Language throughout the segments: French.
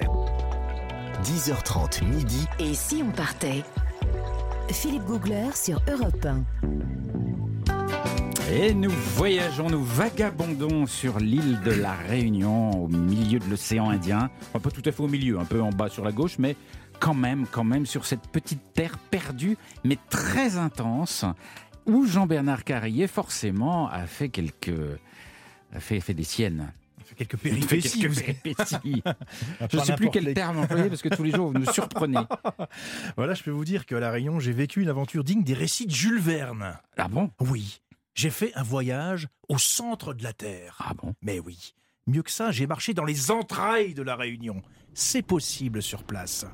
10h30 midi. Et si on partait? Philippe Googler sur Europe 1. Et nous voyageons, nous vagabondons sur l'île de la Réunion, au milieu de l'océan Indien. Enfin, pas tout à fait au milieu, un peu en bas sur la gauche, mais quand même, quand même, sur cette petite terre perdue, mais très intense, où Jean-Bernard Carrier, forcément, a fait quelques. a fait, fait des siennes. Quelques péripéties. quelques péripéties. Je ne sais plus quel les- terme employer parce que tous les jours vous nous surprenez. Voilà, je peux vous dire qu'à La Réunion, j'ai vécu une aventure digne des récits de Jules Verne. Ah bon? Oui, j'ai fait un voyage au centre de la Terre. Ah bon? Mais oui, mieux que ça, j'ai marché dans les entrailles de La Réunion. C'est possible sur place.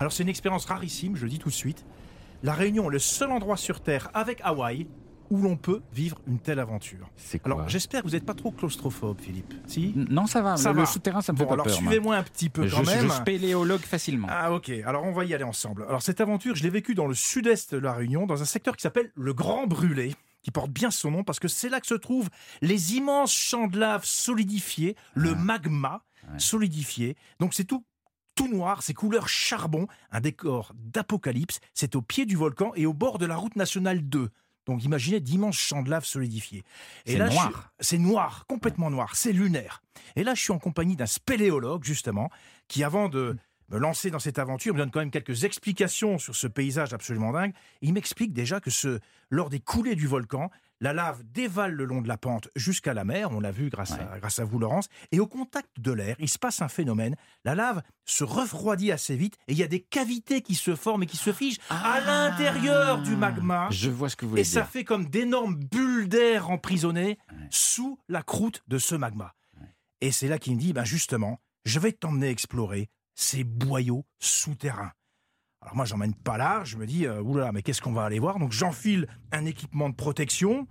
Alors c'est une expérience rarissime, je le dis tout de suite. La Réunion est le seul endroit sur Terre, avec Hawaï, où l'on peut vivre une telle aventure. C'est quoi Alors j'espère que vous n'êtes pas trop claustrophobe, Philippe. Si Non, ça va. Ça le, va. le souterrain, ça me fait Bon, pas alors peur. moi. suivez-moi un petit peu Je, quand je- même. je spéléologue facilement. Ah ok, alors on va y aller ensemble. Alors cette aventure, je l'ai vécue dans le sud-est de la Réunion, dans un secteur qui s'appelle le Grand Brûlé, qui porte bien son nom parce que c'est là que se trouvent les immenses champs de lave solidifiés, le magma Ouais. solidifié. Donc c'est tout tout noir, c'est couleur charbon, un décor d'apocalypse, c'est au pied du volcan et au bord de la route nationale 2. Donc imaginez d'immenses champs de lave solidifiés. C'est noir. C'est noir, complètement noir, c'est lunaire. Et là, je suis en compagnie d'un spéléologue, justement, qui, avant de me lancer dans cette aventure, me donne quand même quelques explications sur ce paysage absolument dingue. Il m'explique déjà que ce, lors des coulées du volcan, la lave dévale le long de la pente jusqu'à la mer, on l'a vu grâce, à, grâce à vous, Laurence, et au contact de l'air, il se passe un phénomène. La lave se refroidit assez vite et il y a des cavités qui se forment et qui se figent à l'intérieur du magma. Ah. Je vois ce que vous voulez Et ça dire. fait comme d'énormes bulles d'air emprisonnées sous la croûte de ce magma. Et c'est là qu'il me dit, ben justement, je vais t'emmener explorer ces boyaux souterrains. Alors moi, j'emmène pas large, je me dis, euh, oulala, mais qu'est-ce qu'on va aller voir? Donc j'enfile un équipement de protection,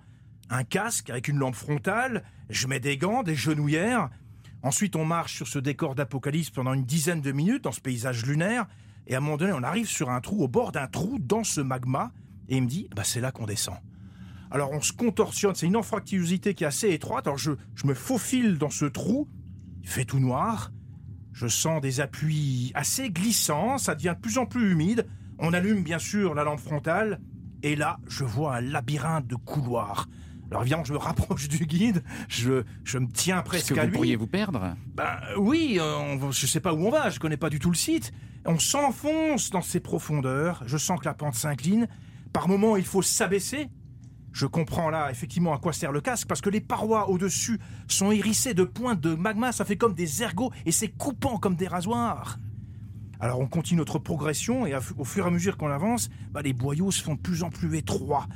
un casque avec une lampe frontale, je mets des gants, des genouillères. Ensuite, on marche sur ce décor d'apocalypse pendant une dizaine de minutes dans ce paysage lunaire. Et à un moment donné, on arrive sur un trou, au bord d'un trou, dans ce magma. Et il me dit, bah, c'est là qu'on descend. Alors on se contorsionne, c'est une anfractuosité qui est assez étroite. Alors je, je me faufile dans ce trou, il fait tout noir. Je sens des appuis assez glissants, ça devient de plus en plus humide. On allume bien sûr la lampe frontale. Et là, je vois un labyrinthe de couloirs. Alors évidemment, je me rapproche du guide, je, je me tiens presque que à vous lui. pourriez vous perdre Ben oui, euh, on je sais pas où on va, je connais pas du tout le site. On s'enfonce dans ces profondeurs, je sens que la pente s'incline. Par moments, il faut s'abaisser. Je comprends là effectivement à quoi sert le casque, parce que les parois au-dessus sont hérissées de pointes de magma, ça fait comme des ergots, et c'est coupant comme des rasoirs. Alors on continue notre progression, et au fur et à mesure qu'on avance, bah, les boyaux se font de plus en plus étroits.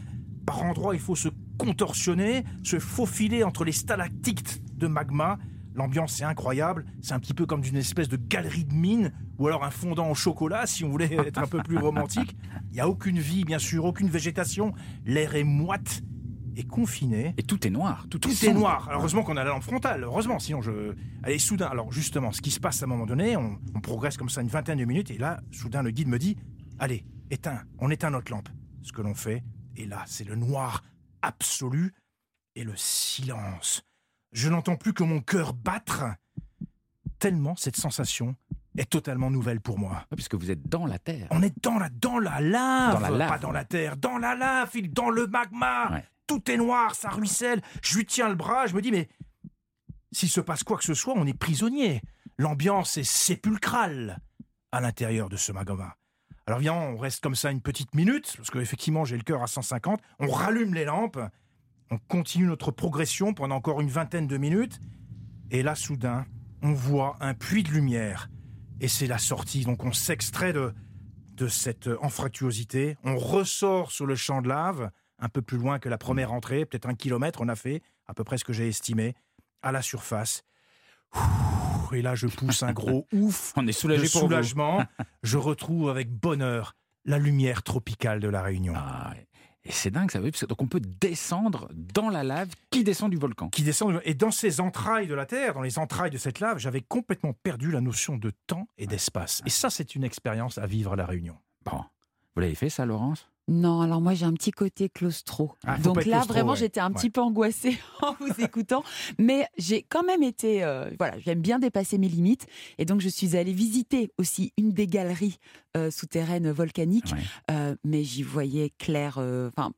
Par endroits, il faut se contorsionner, se faufiler entre les stalactites de magma. L'ambiance est incroyable, c'est un petit peu comme une espèce de galerie de mine, ou alors un fondant au chocolat, si on voulait être un peu plus romantique. Il n'y a aucune vie, bien sûr, aucune végétation, l'air est moite et confiné. Et tout est noir. Tout, Tout est sombre. noir. Alors, heureusement qu'on a la lampe frontale. Heureusement, sinon je. Allez, soudain. Alors justement, ce qui se passe à un moment donné, on, on progresse comme ça une vingtaine de minutes, et là, soudain, le guide me dit Allez, éteins. On éteint notre lampe. Ce que l'on fait, et là, c'est le noir absolu et le silence. Je n'entends plus que mon cœur battre. Tellement cette sensation est totalement nouvelle pour moi. Puisque vous êtes dans la terre. On est dans la, dans la lave, Dans la lave, pas dans ouais. la terre, dans la lave, Philippe, dans le magma. Ouais. Tout est noir, ça ruisselle. Je lui tiens le bras, je me dis, mais s'il se passe quoi que ce soit, on est prisonnier. L'ambiance est sépulcrale à l'intérieur de ce magma. Alors viens, on reste comme ça une petite minute, parce qu'effectivement j'ai le cœur à 150. On rallume les lampes, on continue notre progression pendant encore une vingtaine de minutes. Et là, soudain, on voit un puits de lumière. Et c'est la sortie. Donc on s'extrait de, de cette anfractuosité. On ressort sur le champ de lave, un peu plus loin que la première entrée, peut-être un kilomètre on a fait, à peu près ce que j'ai estimé, à la surface. Ouh, Et là, je pousse un gros ouf On est de soulagé pour vous. soulagement. je retrouve avec bonheur la lumière tropicale de la Réunion. Ah, ouais. Et c'est dingue, ça veut dire. Donc on peut descendre dans la lave qui descend du volcan? qui descend. Et dans ces entrailles de la Terre, dans les entrailles de cette lave, j'avais complètement perdu la notion de temps et d'espace. Et ça, c'est une expérience à vivre à La Réunion. Bon. Vous l'avez fait ça, Laurence? Non, alors moi j'ai un petit côté claustro. Ah, Donc là claustro, vraiment ouais. j'étais un petit Ouais. peu angoissée en vous écoutant, mais j'ai quand même été, euh, voilà, j'aime bien dépasser mes limites et donc je suis allée visiter aussi une des galeries euh, souterraines volcaniques, Ouais. euh, mais j'y voyais clair. euh, Enfin,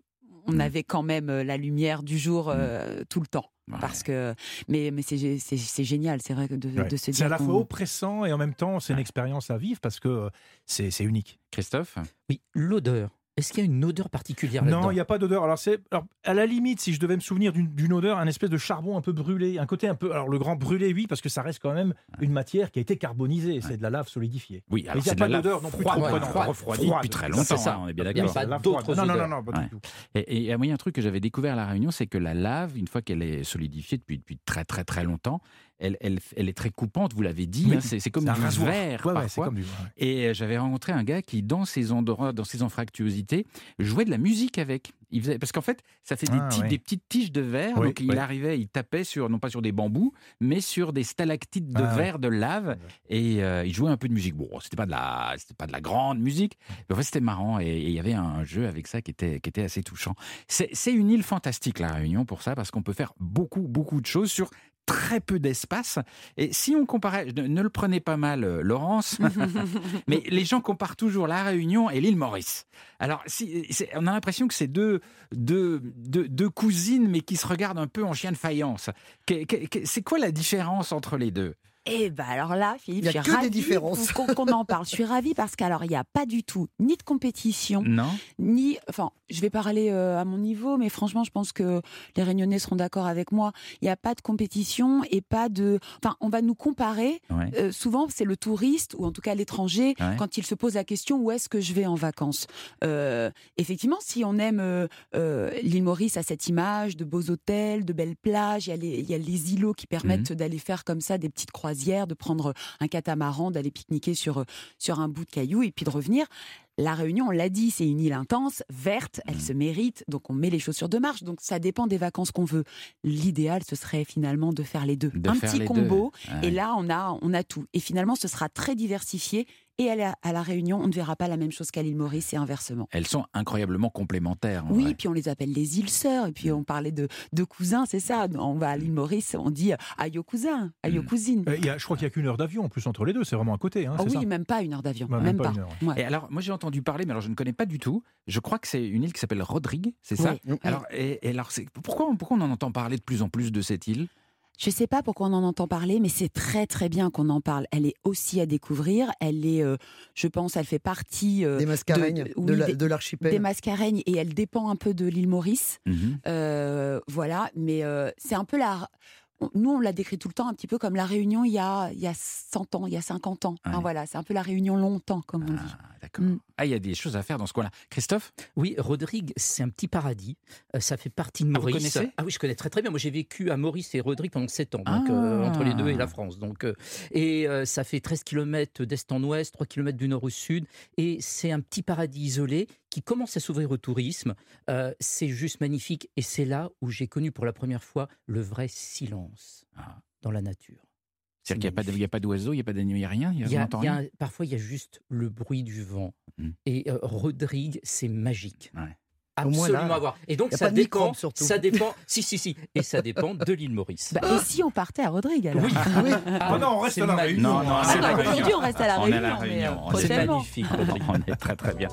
on Mm. avait quand même la lumière du jour euh, tout le temps. Ouais. Parce que, mais, mais c'est c'est- c'est génial, c'est vrai de, Ouais. de se C'est dire. à la fois oppressant et en même temps, c'est une expérience à vivre parce que c'est c'est unique. Christophe? Oui, l'odeur. Est-ce qu'il y a une odeur particulière là-dedans Non, il n'y a pas d'odeur. Alors, c'est, alors, à la limite, si je devais me souvenir d'une, odeur, un espèce de charbon un peu brûlé, un côté un peu. Alors, le grand brûlé, oui, parce que ça reste quand même une matière qui a été carbonisée. C'est de la lave solidifiée. Oui, il alors y a c'est de pas d'odeur non plus froide, trop ouais, prenante. froide, refroidie Froide. depuis très C'est longtemps, ça. hein, on est bien Il y a d'accord. pas d'autres. Non, non, non, pas Ouais. du tout. Et, et moi, il y a un truc que j'avais découvert à La Réunion, c'est que la lave, une fois qu'elle est solidifiée depuis, depuis très très très longtemps, elle, elle, elle est très coupante, vous l'avez dit, Oui, hein, c'est comme verre Ouais, ouais, comme du. ouais. Et euh, j'avais rencontré un gars qui, dans ses endroits, dans ses anfractuosités, jouait de la musique avec. Il faisait, parce qu'en fait, ça fait des, Ah, petits- ouais. des petites tiges de verre. Oui, donc il arrivait, il tapait sur, non pas sur des bambous, mais sur des stalactites de Ah, verre, de lave. Et euh, il jouait un peu de musique. Bon, c'était pas de la, c'était pas de la grande musique. Mais en fait, c'était marrant. Et il y avait un jeu avec ça qui était, qui était assez touchant. C'est une île fantastique, la Réunion, pour ça, parce qu'on peut faire beaucoup, beaucoup de choses sur très peu d'espace. Et si on comparait, ne, ne le prenez pas mal, euh, Laurence, mais les gens comparent toujours la Réunion et l'île Maurice. Alors, si, on a l'impression que c'est deux, deux, deux, deux cousines, mais qui se regardent un peu en chien de faïence. C'est quoi la différence entre les deux? Eh ben alors là, Philippe, Il y a je suis que des ravie différences. qu'on qu'on en parle. Je suis ravie parce qu'alors il n'y a pas du tout ni de compétition, Non ni, enfin, je vais parler euh, à mon niveau, mais franchement, je pense que les Réunionnais seront d'accord avec moi. Il n'y a pas de compétition et pas de, enfin, on va nous comparer. Ouais. Euh, souvent, c'est le touriste ou en tout cas l'étranger Ouais. quand il se pose la question où est-ce que je vais en vacances? Euh, effectivement, si on aime l'île Maurice à cette image de beaux hôtels, de belles plages, il y a les, il y a les îlots qui permettent d'aller faire comme ça des petites de prendre un catamaran, d'aller pique-niquer sur, sur un bout de caillou et puis de revenir. La Réunion, on l'a dit, c'est une île intense, verte, elle se mérite, donc on met les chaussures de marche, donc ça dépend des vacances qu'on veut. L'idéal, ce serait finalement de faire les deux. De un petit combo, deux. Ouais. et là, on a, on a tout. Et finalement, ce sera très diversifié. Et à la, à la Réunion, on ne verra pas la même chose qu'à l'île Maurice et inversement. Elles sont incroyablement complémentaires. en Oui, vrai. puis on les appelle les îles sœurs. Et puis on parlait de, de cousins, c'est ça. On va à l'île Maurice, on dit aïe aux cousins, aïe Mm. cousines. Euh, il y a- je crois qu'il n'y a qu'une heure d'avion en plus entre les deux. C'est vraiment à côté. Hein, Ah c'est oui, ça même pas une heure d'avion, Ouais, même, même pas Ouais. Et alors, moi j'ai entendu parler, mais alors je ne connais pas du tout. Je crois que c'est une île qui s'appelle Rodrigue, c'est ça? Alors, et, et alors, pourquoi, pourquoi on en entend parler de plus en plus de cette île? Je sais pas pourquoi on en entend parler, mais c'est très très bien qu'on en parle. Elle est aussi à découvrir. Elle est, euh, je pense, elle fait partie euh, Des mascareignes de- de, oui, la- des- de l'archipel. des Mascareignes et elle dépend un peu de l'île Maurice. Mhm. Euh, voilà, mais euh, c'est un peu la. On- Nous, on l'a décrit tout le temps un petit peu comme la Réunion il y a, il y a 100 ans, il y a 50 ans. Voilà, c'est un peu la Réunion longtemps, comme on dit. Ah, d'accord. Mm. Ah, il y a des choses à faire dans ce coin-là. Christophe? Oui, Rodrigue, c'est un petit paradis. Euh, ça fait partie de Ah, vous Maurice. connaissez? Ah oui, je connais très très bien. Moi, j'ai vécu à Maurice et Rodrigue pendant 7 ans, donc Ah. euh, entre les deux et la France. Donc, euh, et euh, ça fait 13 km d'est en ouest, 3 km du nord au sud. Et c'est un petit paradis isolé qui commence à s'ouvrir au tourisme. Euh, c'est juste magnifique. Et c'est là où j'ai connu pour la première fois le vrai silence Ah. dans la nature. C'est-à-dire qu'il n'y a pas de- il magnifique. n'y a pas d'oiseaux, il n'y a pas d'animaux, il n'y a rien Il y a, y y rien parfois, il y a juste le bruit du vent. Mm. Et euh, Rodrigue, c'est magique. Ouais. Au moins, Absolument là, à voir. Et donc, ça dépend. Ça dépend. si, si, si. Et ça dépend de l'île Maurice. Bah, et si on partait à Rodrigue alors Oui. Ah non, on reste à la. Réunion. Non, non, hein. Aujourd'hui, on reste à la On est à Réunion. la mais, Réunion. euh, C'est magnifique, Rodrigue. On est très très bien.